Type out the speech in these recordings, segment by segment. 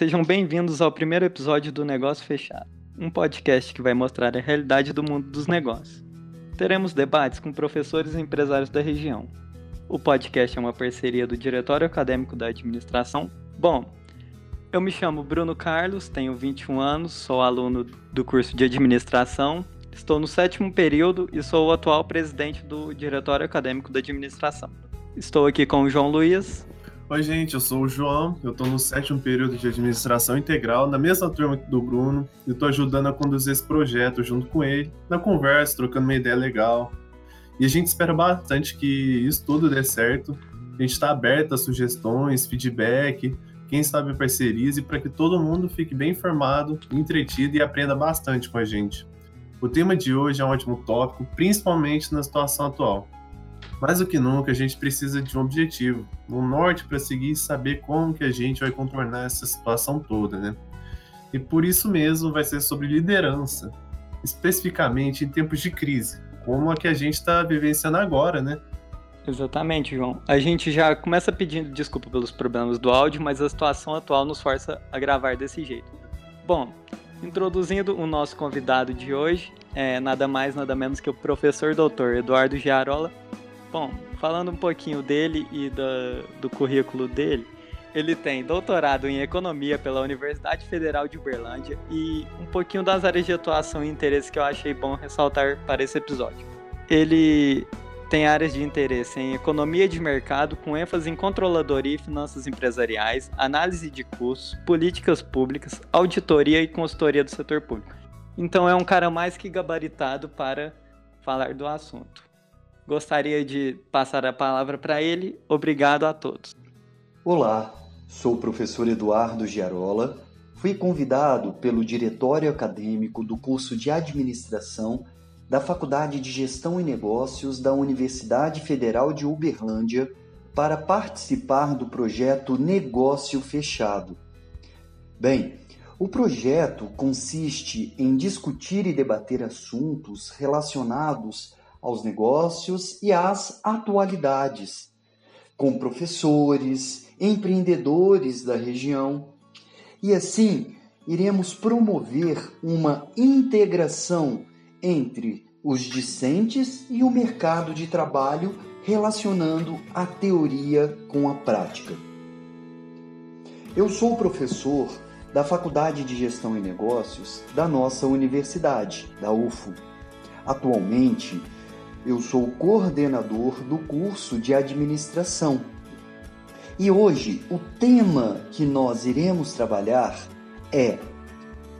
sejam bem-vindos ao primeiro episódio do Negócio Fechado, um podcast que vai mostrar a realidade do mundo dos negócios. Teremos debates com professores e empresários da região. O podcast é uma parceria do Diretório Acadêmico da Administração. Bom, eu me chamo Bruno Carlos, tenho 21 anos, sou aluno do curso de Administração, estou no sétimo período e sou o atual presidente do Diretório Acadêmico da Administração. Estou aqui com o João Luiz, Oi, gente, eu sou o João, eu estou no sétimo período de administração integral, na mesma turma do Bruno, e estou ajudando a conduzir esse projeto junto com ele, na conversa, trocando uma ideia legal. E a gente espera bastante que isso tudo dê certo. A gente está aberto a sugestões, feedback, quem sabe parcerias, e para que todo mundo fique bem informado, entretido e aprenda bastante com a gente. O tema de hoje é um ótimo tópico, principalmente na situação atual mais do que nunca, a gente precisa de um objetivo, um norte para seguir e saber como que a gente vai contornar essa situação toda, né? E por isso mesmo vai ser sobre liderança, especificamente em tempos de crise, como a que a gente está vivenciando agora, né? Exatamente, João. A gente já começa pedindo desculpa pelos problemas do áudio, mas a situação atual nos força a gravar desse jeito. Bom, introduzindo o nosso convidado de hoje, é nada mais, nada menos que o professor doutor Eduardo Giarola, Bom, falando um pouquinho dele e do, do currículo dele, ele tem doutorado em economia pela Universidade Federal de Uberlândia e um pouquinho das áreas de atuação e interesse que eu achei bom ressaltar para esse episódio. Ele tem áreas de interesse em economia de mercado, com ênfase em controladoria e finanças empresariais, análise de custos, políticas públicas, auditoria e consultoria do setor público. Então é um cara mais que gabaritado para falar do assunto. Gostaria de passar a palavra para ele. Obrigado a todos. Olá, sou o professor Eduardo Giarola. Fui convidado pelo Diretório Acadêmico do curso de Administração da Faculdade de Gestão e Negócios da Universidade Federal de Uberlândia para participar do projeto Negócio Fechado. Bem, o projeto consiste em discutir e debater assuntos relacionados aos negócios e às atualidades, com professores, empreendedores da região. E assim, iremos promover uma integração entre os discentes e o mercado de trabalho, relacionando a teoria com a prática. Eu sou professor da Faculdade de Gestão e Negócios da nossa universidade, da UFO. Atualmente, eu sou coordenador do curso de administração. E hoje o tema que nós iremos trabalhar é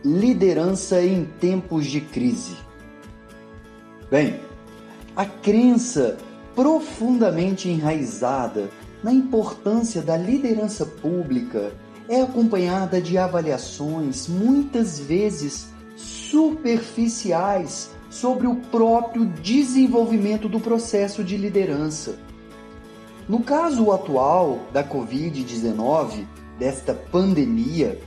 liderança em tempos de crise. Bem, a crença profundamente enraizada na importância da liderança pública é acompanhada de avaliações muitas vezes superficiais sobre o próprio desenvolvimento do processo de liderança. No caso atual da Covid-19, desta pandemia,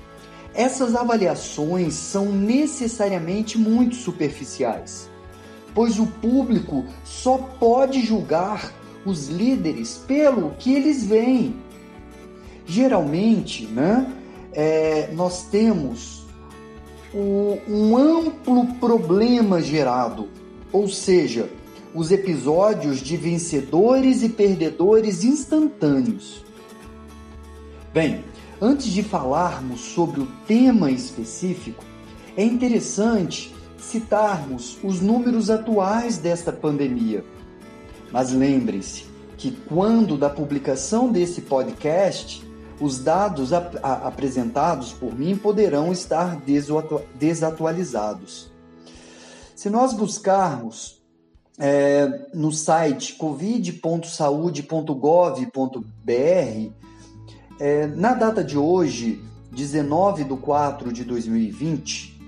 essas avaliações são necessariamente muito superficiais, pois o público só pode julgar os líderes pelo que eles veem. Geralmente, né, é, nós temos um amplo problema gerado, ou seja, os episódios de vencedores e perdedores instantâneos. Bem, antes de falarmos sobre o tema específico, é interessante citarmos os números atuais desta pandemia. Mas lembrem-se que quando da publicação desse podcast, os dados ap apresentados por mim poderão estar desatualizados. Se nós buscarmos é, no site covid.saude.gov.br, é, na data de hoje, 19 de 4 de 2020,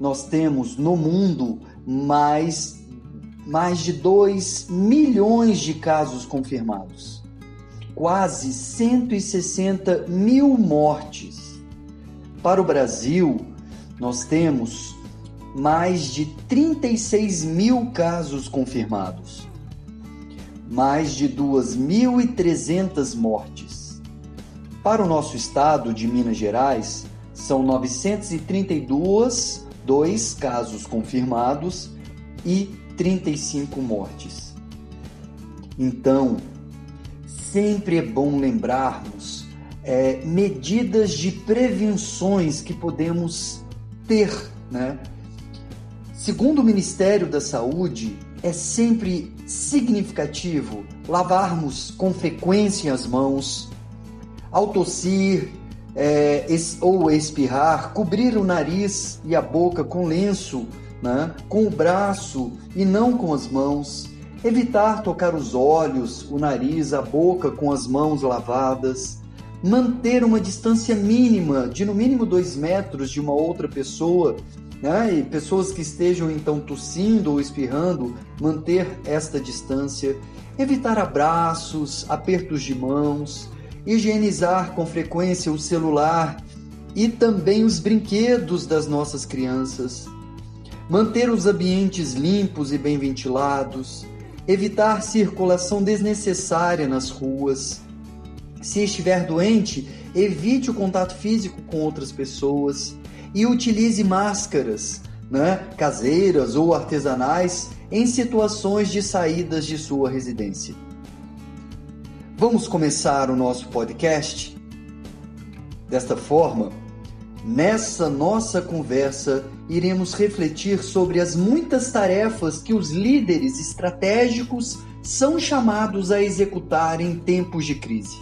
nós temos no mundo mais, mais de 2 milhões de casos confirmados quase 160 mil mortes. Para o Brasil, nós temos mais de 36 mil casos confirmados, mais de 2.300 mortes. Para o nosso estado de Minas Gerais, São 932 dois casos confirmados e 35 mortes. Então, sempre é bom lembrarmos é, medidas de prevenções que podemos ter, né? Segundo o Ministério da Saúde, é sempre significativo lavarmos com frequência as mãos, ao tossir é, ou espirrar, cobrir o nariz e a boca com lenço, né, com o braço e não com as mãos, evitar tocar os olhos, o nariz, a boca com as mãos lavadas, manter uma distância mínima de no mínimo dois metros de uma outra pessoa né? E pessoas que estejam então tossindo ou espirrando, manter esta distância, evitar abraços, apertos de mãos, higienizar com frequência o celular e também os brinquedos das nossas crianças, manter os ambientes limpos e bem ventilados, evitar circulação desnecessária nas ruas. Se estiver doente, evite o contato físico com outras pessoas e utilize máscaras né, caseiras ou artesanais em situações de saídas de sua residência. Vamos começar o nosso podcast? Desta forma, nessa nossa conversa, iremos refletir sobre as muitas tarefas que os líderes estratégicos são chamados a executar em tempos de crise.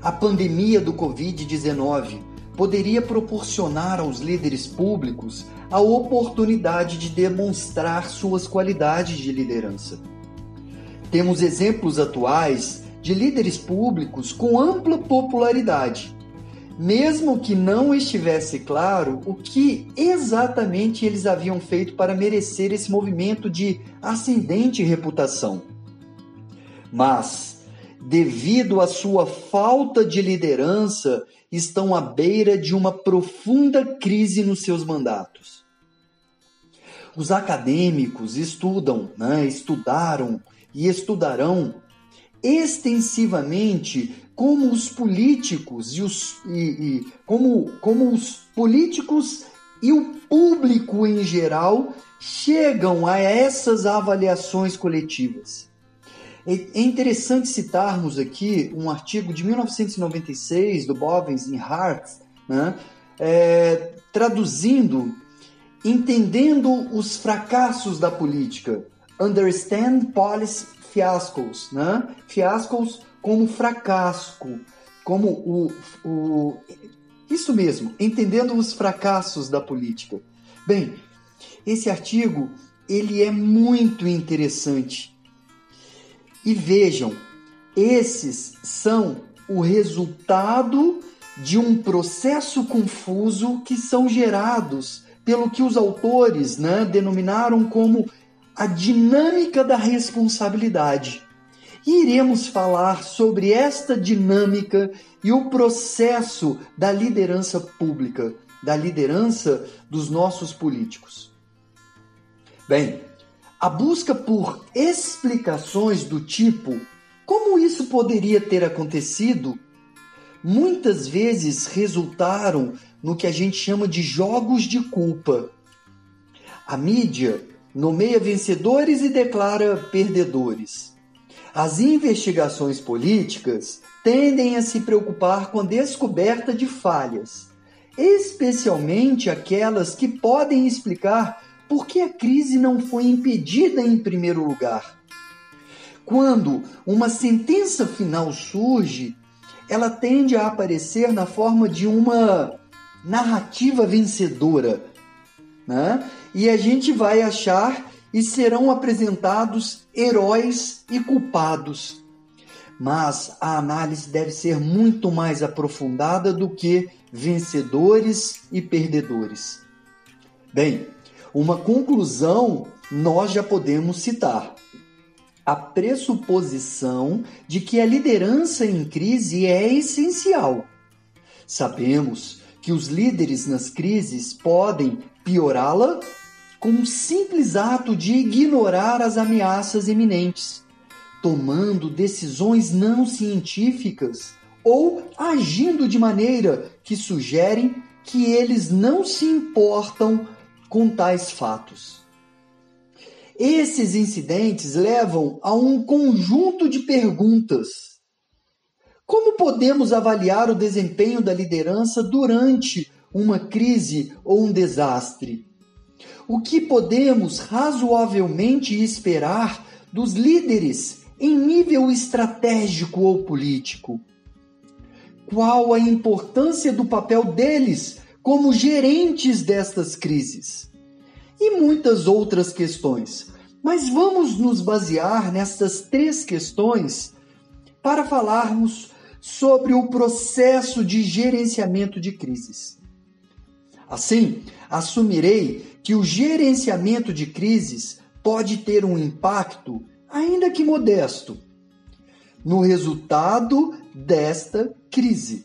A pandemia do Covid-19 poderia proporcionar aos líderes públicos a oportunidade de demonstrar suas qualidades de liderança. Temos exemplos atuais de líderes públicos com ampla popularidade, mesmo que não estivesse claro o que exatamente eles haviam feito para merecer esse movimento de ascendente reputação. Mas, devido à sua falta de liderança estão à beira de uma profunda crise nos seus mandatos. Os acadêmicos estudam, né, estudaram e estudarão extensivamente como os políticos e os e, e, como, como os políticos e o público em geral chegam a essas avaliações coletivas. É interessante citarmos aqui um artigo de 1996 do Bovens e Hart, né, é, traduzindo Entendendo os fracassos da política, Understand Policy Fiascos, né? fiascos como fracasso, como o, o. Isso mesmo, entendendo os fracassos da política. Bem, esse artigo ele é muito interessante e vejam, esses são o resultado de um processo confuso que são gerados pelo que os autores né, denominaram como a dinâmica da responsabilidade. Iremos falar sobre esta dinâmica e o processo da liderança pública, da liderança dos nossos políticos. Bem, a busca por explicações do tipo como isso poderia ter acontecido muitas vezes resultaram no que a gente chama de jogos de culpa. A mídia nomeia vencedores e declara perdedores. As investigações políticas tendem a se preocupar com a descoberta de falhas, especialmente aquelas que podem explicar por que a crise não foi impedida em primeiro lugar? Quando uma sentença final surge, ela tende a aparecer na forma de uma narrativa vencedora, né? E a gente vai achar e serão apresentados heróis e culpados. Mas a análise deve ser muito mais aprofundada do que vencedores e perdedores. Bem, uma conclusão nós já podemos citar. A pressuposição de que a liderança em crise é essencial. Sabemos que os líderes nas crises podem piorá-la com um simples ato de ignorar as ameaças iminentes, tomando decisões não científicas ou agindo de maneira que sugerem que eles não se importam com tais fatos. Esses incidentes levam a um conjunto de perguntas. Como podemos avaliar o desempenho da liderança durante uma crise ou um desastre? O que podemos razoavelmente esperar dos líderes em nível estratégico ou político? Qual a importância do papel deles como gerentes destas crises? e muitas outras questões. Mas vamos nos basear nestas três questões para falarmos sobre o processo de gerenciamento de crises. Assim, assumirei que o gerenciamento de crises pode ter um impacto, ainda que modesto, no resultado desta crise.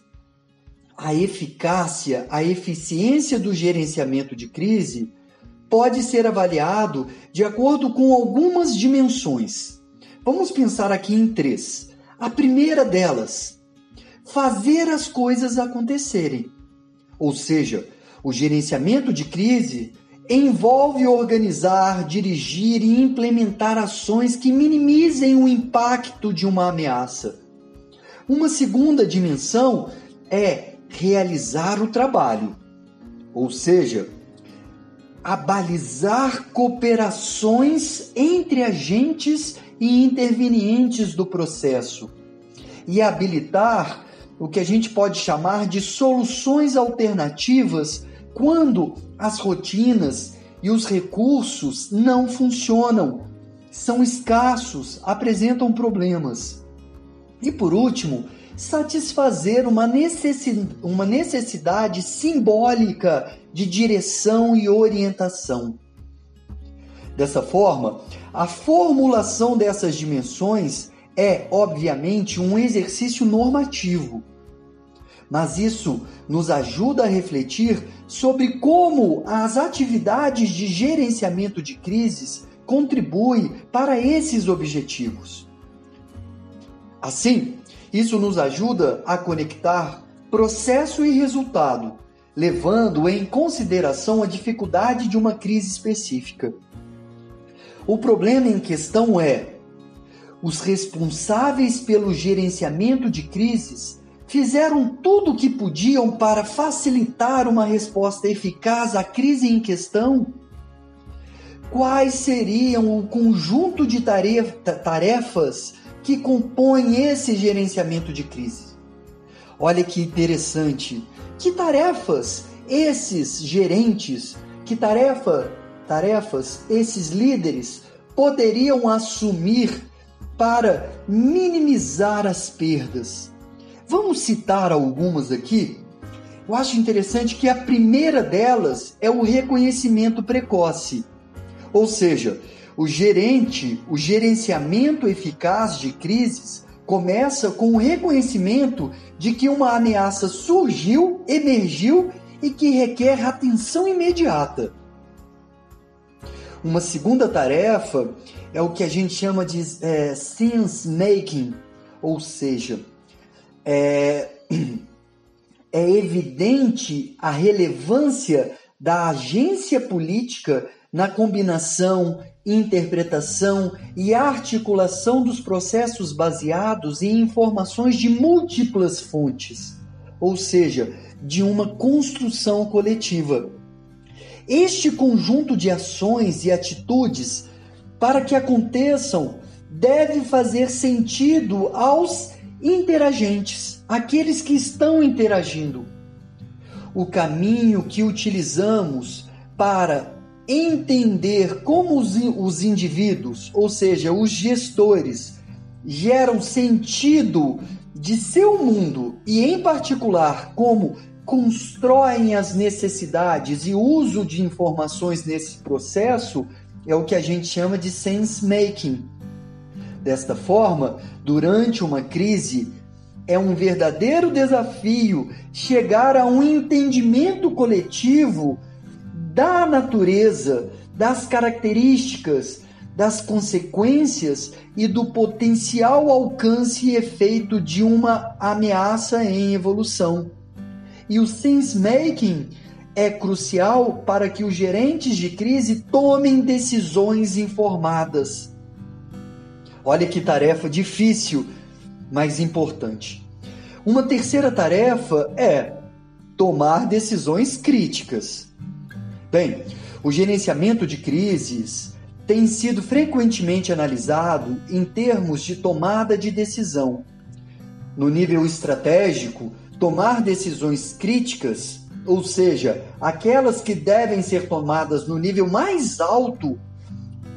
A eficácia, a eficiência do gerenciamento de crise pode ser avaliado de acordo com algumas dimensões. Vamos pensar aqui em três. A primeira delas, fazer as coisas acontecerem. Ou seja, o gerenciamento de crise envolve organizar, dirigir e implementar ações que minimizem o impacto de uma ameaça. Uma segunda dimensão é realizar o trabalho, ou seja, abalizar cooperações entre agentes e intervenientes do processo e habilitar o que a gente pode chamar de soluções alternativas quando as rotinas e os recursos não funcionam, são escassos, apresentam problemas. E por último, satisfazer uma, uma necessidade simbólica de direção e orientação. Dessa forma, a formulação dessas dimensões é, obviamente, um exercício normativo. Mas isso nos ajuda a refletir sobre como as atividades de gerenciamento de crises contribuem para esses objetivos. Assim, isso nos ajuda a conectar processo e resultado, levando em consideração a dificuldade de uma crise específica. O problema em questão é: os responsáveis pelo gerenciamento de crises fizeram tudo o que podiam para facilitar uma resposta eficaz à crise em questão? Quais seriam o conjunto de tarefas que compõem esse gerenciamento de crise? Olha que interessante. Que tarefas esses gerentes, que tarefa, tarefas esses líderes poderiam assumir para minimizar as perdas? Vamos citar algumas aqui? Eu acho interessante que a primeira delas é o reconhecimento precoce. Ou seja, o gerente, o gerenciamento eficaz de crises começa com o reconhecimento de que uma ameaça surgiu, emergiu e que requer atenção imediata. Uma segunda tarefa é o que a gente chama de é, sense making, ou seja, é, é evidente a relevância da agência política na combinação interpretação e articulação dos processos baseados em informações de múltiplas fontes, ou seja, de uma construção coletiva. Este conjunto de ações e atitudes, para que aconteçam, deve fazer sentido aos interagentes, aqueles que estão interagindo. O caminho que utilizamos para entender como os, os indivíduos, ou seja, os gestores, geram sentido de seu mundo e, em particular, como constroem as necessidades e uso de informações nesse processo, é o que a gente chama de sense making. Desta forma, durante uma crise, é um verdadeiro desafio chegar a um entendimento coletivo da natureza, das características, das consequências e do potencial alcance e efeito de uma ameaça em evolução. E o sense making é crucial para que os gerentes de crise tomem decisões informadas. Olha que tarefa difícil, mas importante. Uma terceira tarefa é tomar decisões críticas. Bem, o gerenciamento de crises tem sido frequentemente analisado em termos de tomada de decisão. No nível estratégico, tomar decisões críticas, ou seja, aquelas que devem ser tomadas no nível mais alto,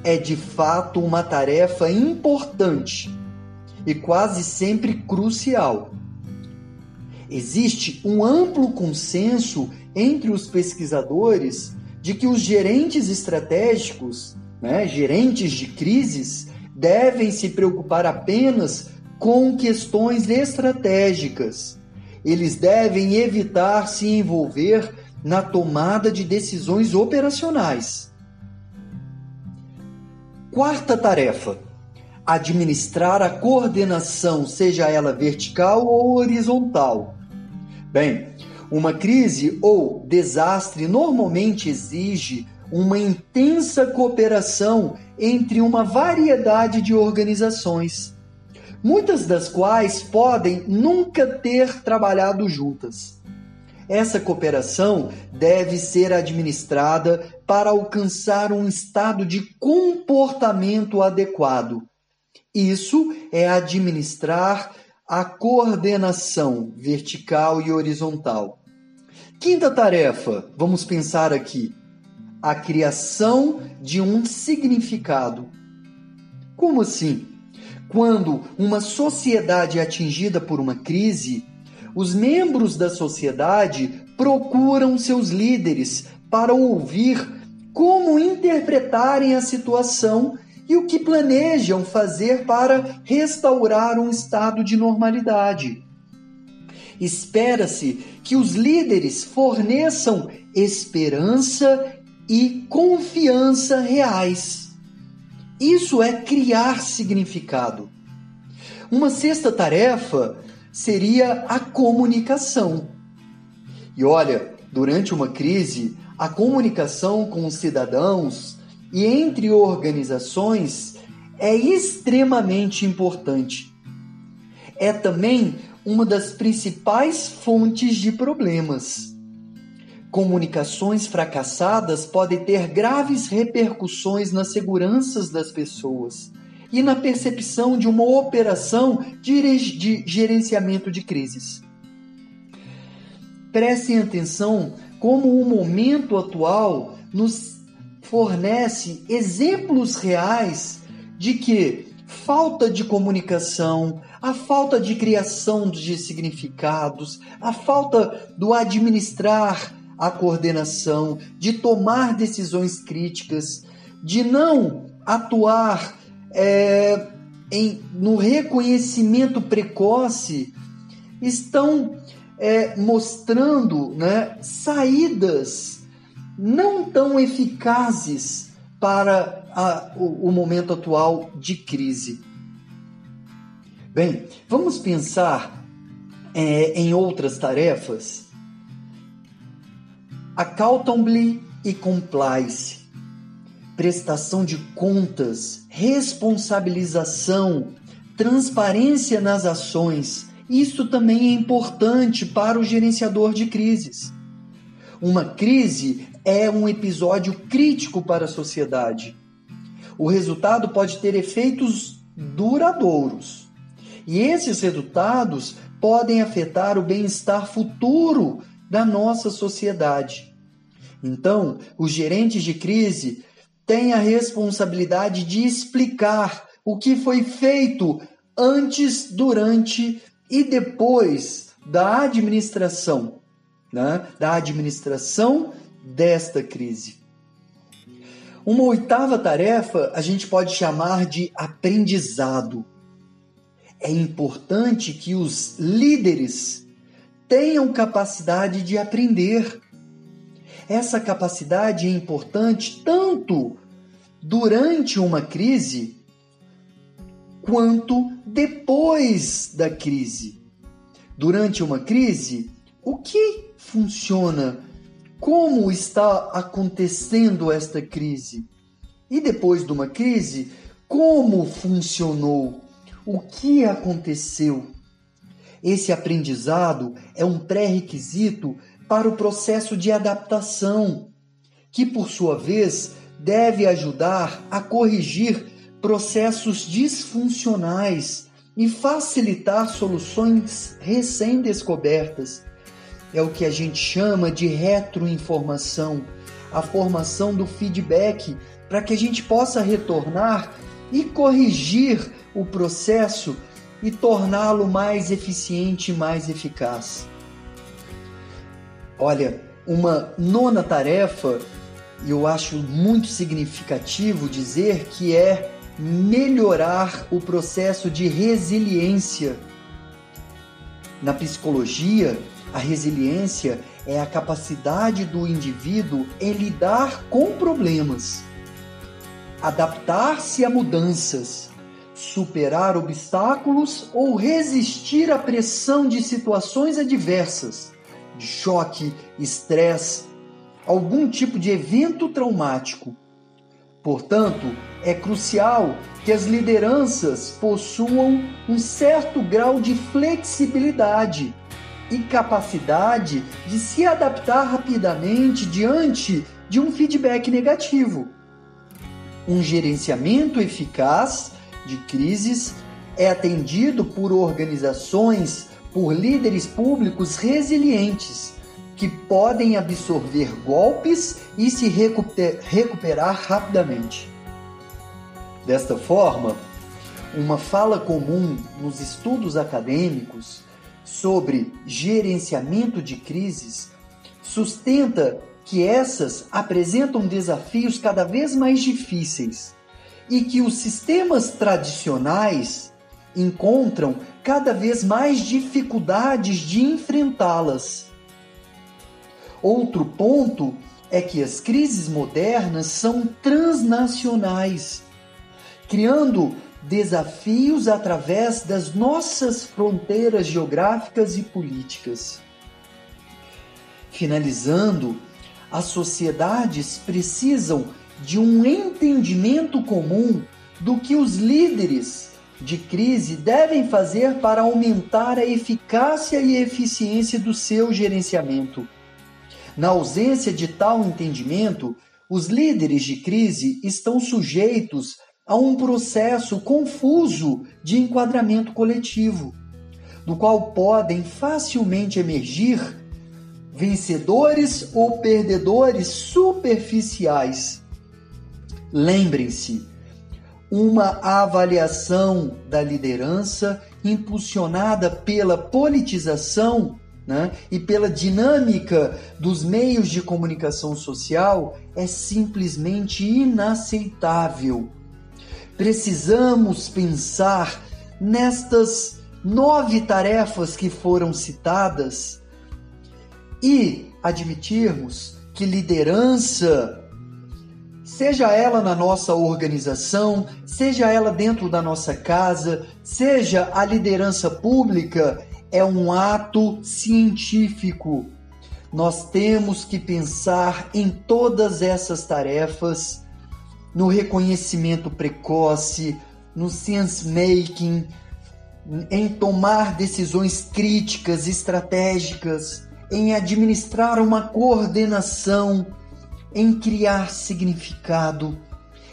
é de fato uma tarefa importante e quase sempre crucial. Existe um amplo consenso entre os pesquisadores de que os gerentes estratégicos, né, gerentes de crises, devem se preocupar apenas com questões estratégicas. Eles devem evitar se envolver na tomada de decisões operacionais. Quarta tarefa: administrar a coordenação, seja ela vertical ou horizontal. Bem, uma crise ou desastre normalmente exige uma intensa cooperação entre uma variedade de organizações, muitas das quais podem nunca ter trabalhado juntas. Essa cooperação deve ser administrada para alcançar um estado de comportamento adequado. Isso é administrar a coordenação vertical e horizontal. Quinta tarefa, vamos pensar aqui: a criação de um significado. Como assim? Quando uma sociedade é atingida por uma crise, os membros da sociedade procuram seus líderes para ouvir como interpretarem a situação e o que planejam fazer para restaurar um estado de normalidade. Espera-se que os líderes forneçam esperança e confiança reais. Isso é criar significado. Uma sexta tarefa seria a comunicação. E olha, durante uma crise, a comunicação com os cidadãos e entre organizações é extremamente importante. É também uma das principais fontes de problemas. Comunicações fracassadas podem ter graves repercussões nas seguranças das pessoas e na percepção de uma operação de gerenciamento de crises. Prestem atenção como o momento atual nos fornece exemplos reais de que falta de comunicação, a falta de criação de significados, a falta do administrar a coordenação, de tomar decisões críticas, de não atuar é, em, no reconhecimento precoce, estão é, mostrando né, saídas não tão eficazes para a, o, o momento atual de crise. Bem, vamos pensar é, em outras tarefas. Accountability e compliance, prestação de contas, responsabilização, transparência nas ações. Isso também é importante para o gerenciador de crises. Uma crise é um episódio crítico para a sociedade. O resultado pode ter efeitos duradouros e esses resultados podem afetar o bem-estar futuro da nossa sociedade. Então, os gerentes de crise têm a responsabilidade de explicar o que foi feito antes, durante e depois da administração, né? da administração desta crise. Uma oitava tarefa a gente pode chamar de aprendizado é importante que os líderes tenham capacidade de aprender. Essa capacidade é importante tanto durante uma crise quanto depois da crise. Durante uma crise, o que funciona? Como está acontecendo esta crise? E depois de uma crise, como funcionou? O que aconteceu? Esse aprendizado é um pré-requisito para o processo de adaptação, que por sua vez deve ajudar a corrigir processos disfuncionais e facilitar soluções recém-descobertas. É o que a gente chama de retroinformação, a formação do feedback para que a gente possa retornar e corrigir o processo e torná-lo mais eficiente e mais eficaz. Olha, uma nona tarefa, eu acho muito significativo dizer que é melhorar o processo de resiliência. Na psicologia, a resiliência é a capacidade do indivíduo em lidar com problemas, adaptar-se a mudanças, superar obstáculos ou resistir à pressão de situações adversas, de choque, estresse, algum tipo de evento traumático. Portanto, é crucial que as lideranças possuam um certo grau de flexibilidade e capacidade de se adaptar rapidamente diante de um feedback negativo. Um gerenciamento eficaz de crises é atendido por organizações, por líderes públicos resilientes que podem absorver golpes e se recuperar rapidamente. Desta forma, uma fala comum nos estudos acadêmicos sobre gerenciamento de crises sustenta que essas apresentam desafios cada vez mais difíceis e que os sistemas tradicionais encontram cada vez mais dificuldades de enfrentá-las. Outro ponto é que as crises modernas são transnacionais, criando desafios através das nossas fronteiras geográficas e políticas. Finalizando, as sociedades precisam de um entendimento comum do que os líderes de crise devem fazer para aumentar a eficácia e eficiência do seu gerenciamento. Na ausência de tal entendimento, os líderes de crise estão sujeitos a um processo confuso de enquadramento coletivo, do qual podem facilmente emergir vencedores ou perdedores superficiais. Lembrem-se, uma avaliação da liderança impulsionada pela politização né, e pela dinâmica dos meios de comunicação social é simplesmente inaceitável. Precisamos pensar nestas nove tarefas que foram citadas e admitirmos que liderança seja ela na nossa organização, seja ela dentro da nossa casa, seja a liderança pública, é um ato científico. Nós temos que pensar em todas essas tarefas, no reconhecimento precoce, no sense making, em tomar decisões críticas, estratégicas, em administrar uma coordenação em criar significado,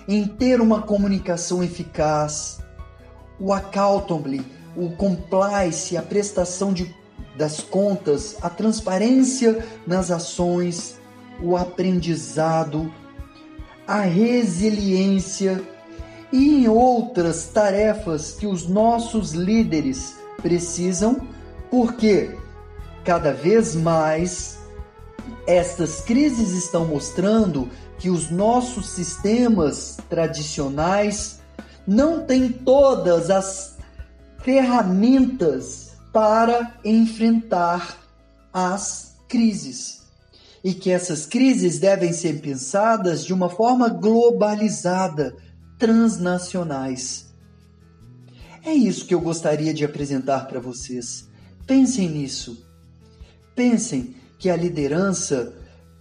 em ter uma comunicação eficaz. O accountability, o compliance, a prestação de, das contas, a transparência nas ações, o aprendizado, a resiliência e em outras tarefas que os nossos líderes precisam, porque cada vez mais estas crises estão mostrando que os nossos sistemas tradicionais não têm todas as ferramentas para enfrentar as crises. E que essas crises devem ser pensadas de uma forma globalizada, transnacionais. É isso que eu gostaria de apresentar para vocês. Pensem nisso. Pensem que a liderança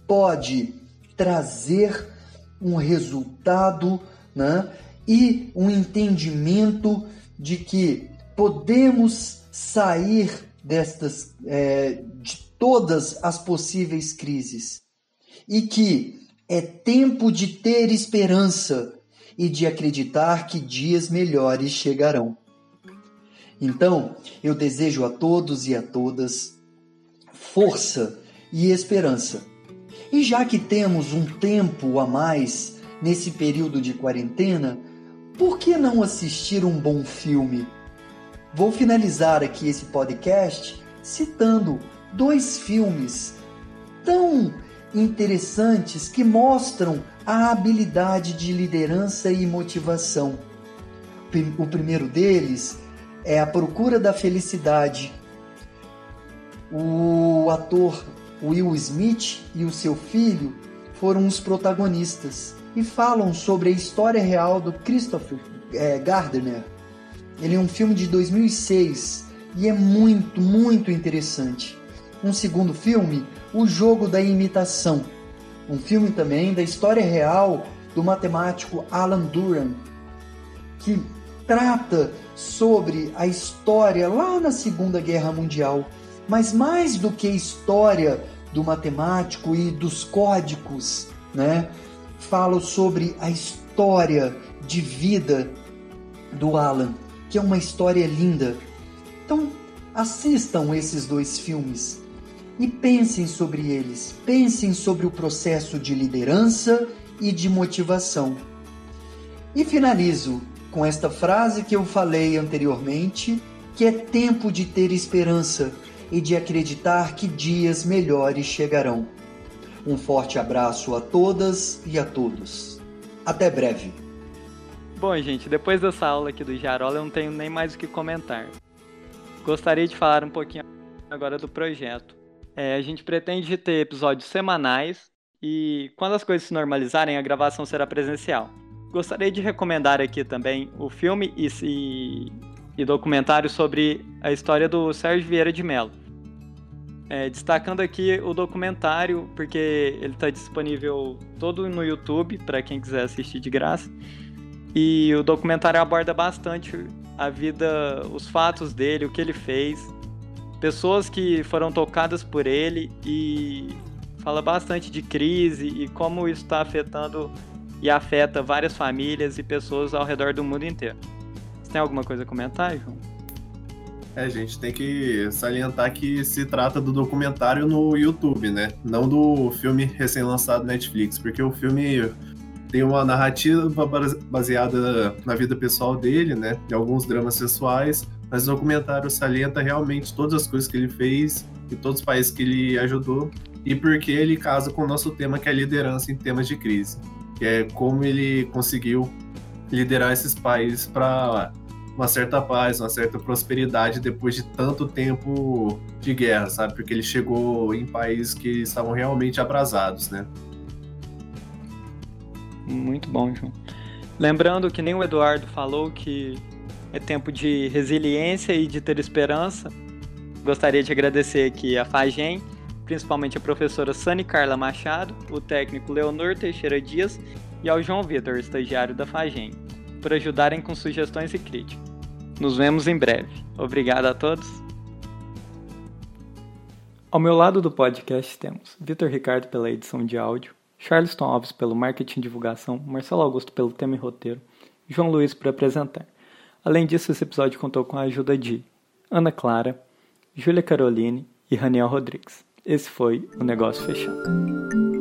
pode trazer um resultado né, e um entendimento de que podemos sair destas, é, de todas as possíveis crises e que é tempo de ter esperança e de acreditar que dias melhores chegarão. Então, eu desejo a todos e a todas força e esperança. E já que temos um tempo a mais nesse período de quarentena, por que não assistir um bom filme? Vou finalizar aqui esse podcast citando dois filmes tão interessantes que mostram a habilidade de liderança e motivação. O primeiro deles é A Procura da Felicidade. O ator Will Smith e o seu filho foram os protagonistas e falam sobre a história real do Christopher é, Gardner. Ele é um filme de 2006 e é muito, muito interessante. Um segundo filme, O Jogo da Imitação. Um filme também da história real do matemático Alan Duran, que trata sobre a história lá na Segunda Guerra Mundial. Mas mais do que história do matemático e dos códigos, né? Falo sobre a história de vida do Alan, que é uma história linda. Então, assistam esses dois filmes e pensem sobre eles. Pensem sobre o processo de liderança e de motivação. E finalizo com esta frase que eu falei anteriormente, que é tempo de ter esperança e de acreditar que dias melhores chegarão. Um forte abraço a todas e a todos. Até breve. Bom, gente, depois dessa aula aqui do Jarola, eu não tenho nem mais o que comentar. Gostaria de falar um pouquinho agora do projeto. É, a gente pretende ter episódios semanais e quando as coisas se normalizarem, a gravação será presencial. Gostaria de recomendar aqui também o filme e, e, e documentário sobre a história do Sérgio Vieira de Mello. É, destacando aqui o documentário, porque ele está disponível todo no YouTube para quem quiser assistir de graça. E o documentário aborda bastante a vida, os fatos dele, o que ele fez, pessoas que foram tocadas por ele e fala bastante de crise e como isso está afetando e afeta várias famílias e pessoas ao redor do mundo inteiro. Você tem alguma coisa a comentar, João? É, gente, tem que salientar que se trata do documentário no YouTube, né? Não do filme recém-lançado Netflix, porque o filme tem uma narrativa baseada na vida pessoal dele, né? E alguns dramas sexuais, mas o documentário salienta realmente todas as coisas que ele fez e todos os países que ele ajudou e porque ele casa com o nosso tema que é liderança em temas de crise, que é como ele conseguiu liderar esses países para uma certa paz, uma certa prosperidade depois de tanto tempo de guerra, sabe? Porque ele chegou em países que estavam realmente abrasados, né? Muito bom, João. Lembrando que nem o Eduardo falou que é tempo de resiliência e de ter esperança. Gostaria de agradecer aqui a Fagem, principalmente a professora Sani Carla Machado, o técnico Leonor Teixeira Dias e ao João Vitor, estagiário da Fagem, por ajudarem com sugestões e críticas. Nos vemos em breve. Obrigado a todos. Ao meu lado do podcast temos Vitor Ricardo pela edição de áudio, Charleston Alves pelo marketing e divulgação, Marcelo Augusto pelo tema e roteiro, João Luiz para apresentar. Além disso, esse episódio contou com a ajuda de Ana Clara, Júlia Caroline e Raniel Rodrigues. Esse foi o Negócio Fechado.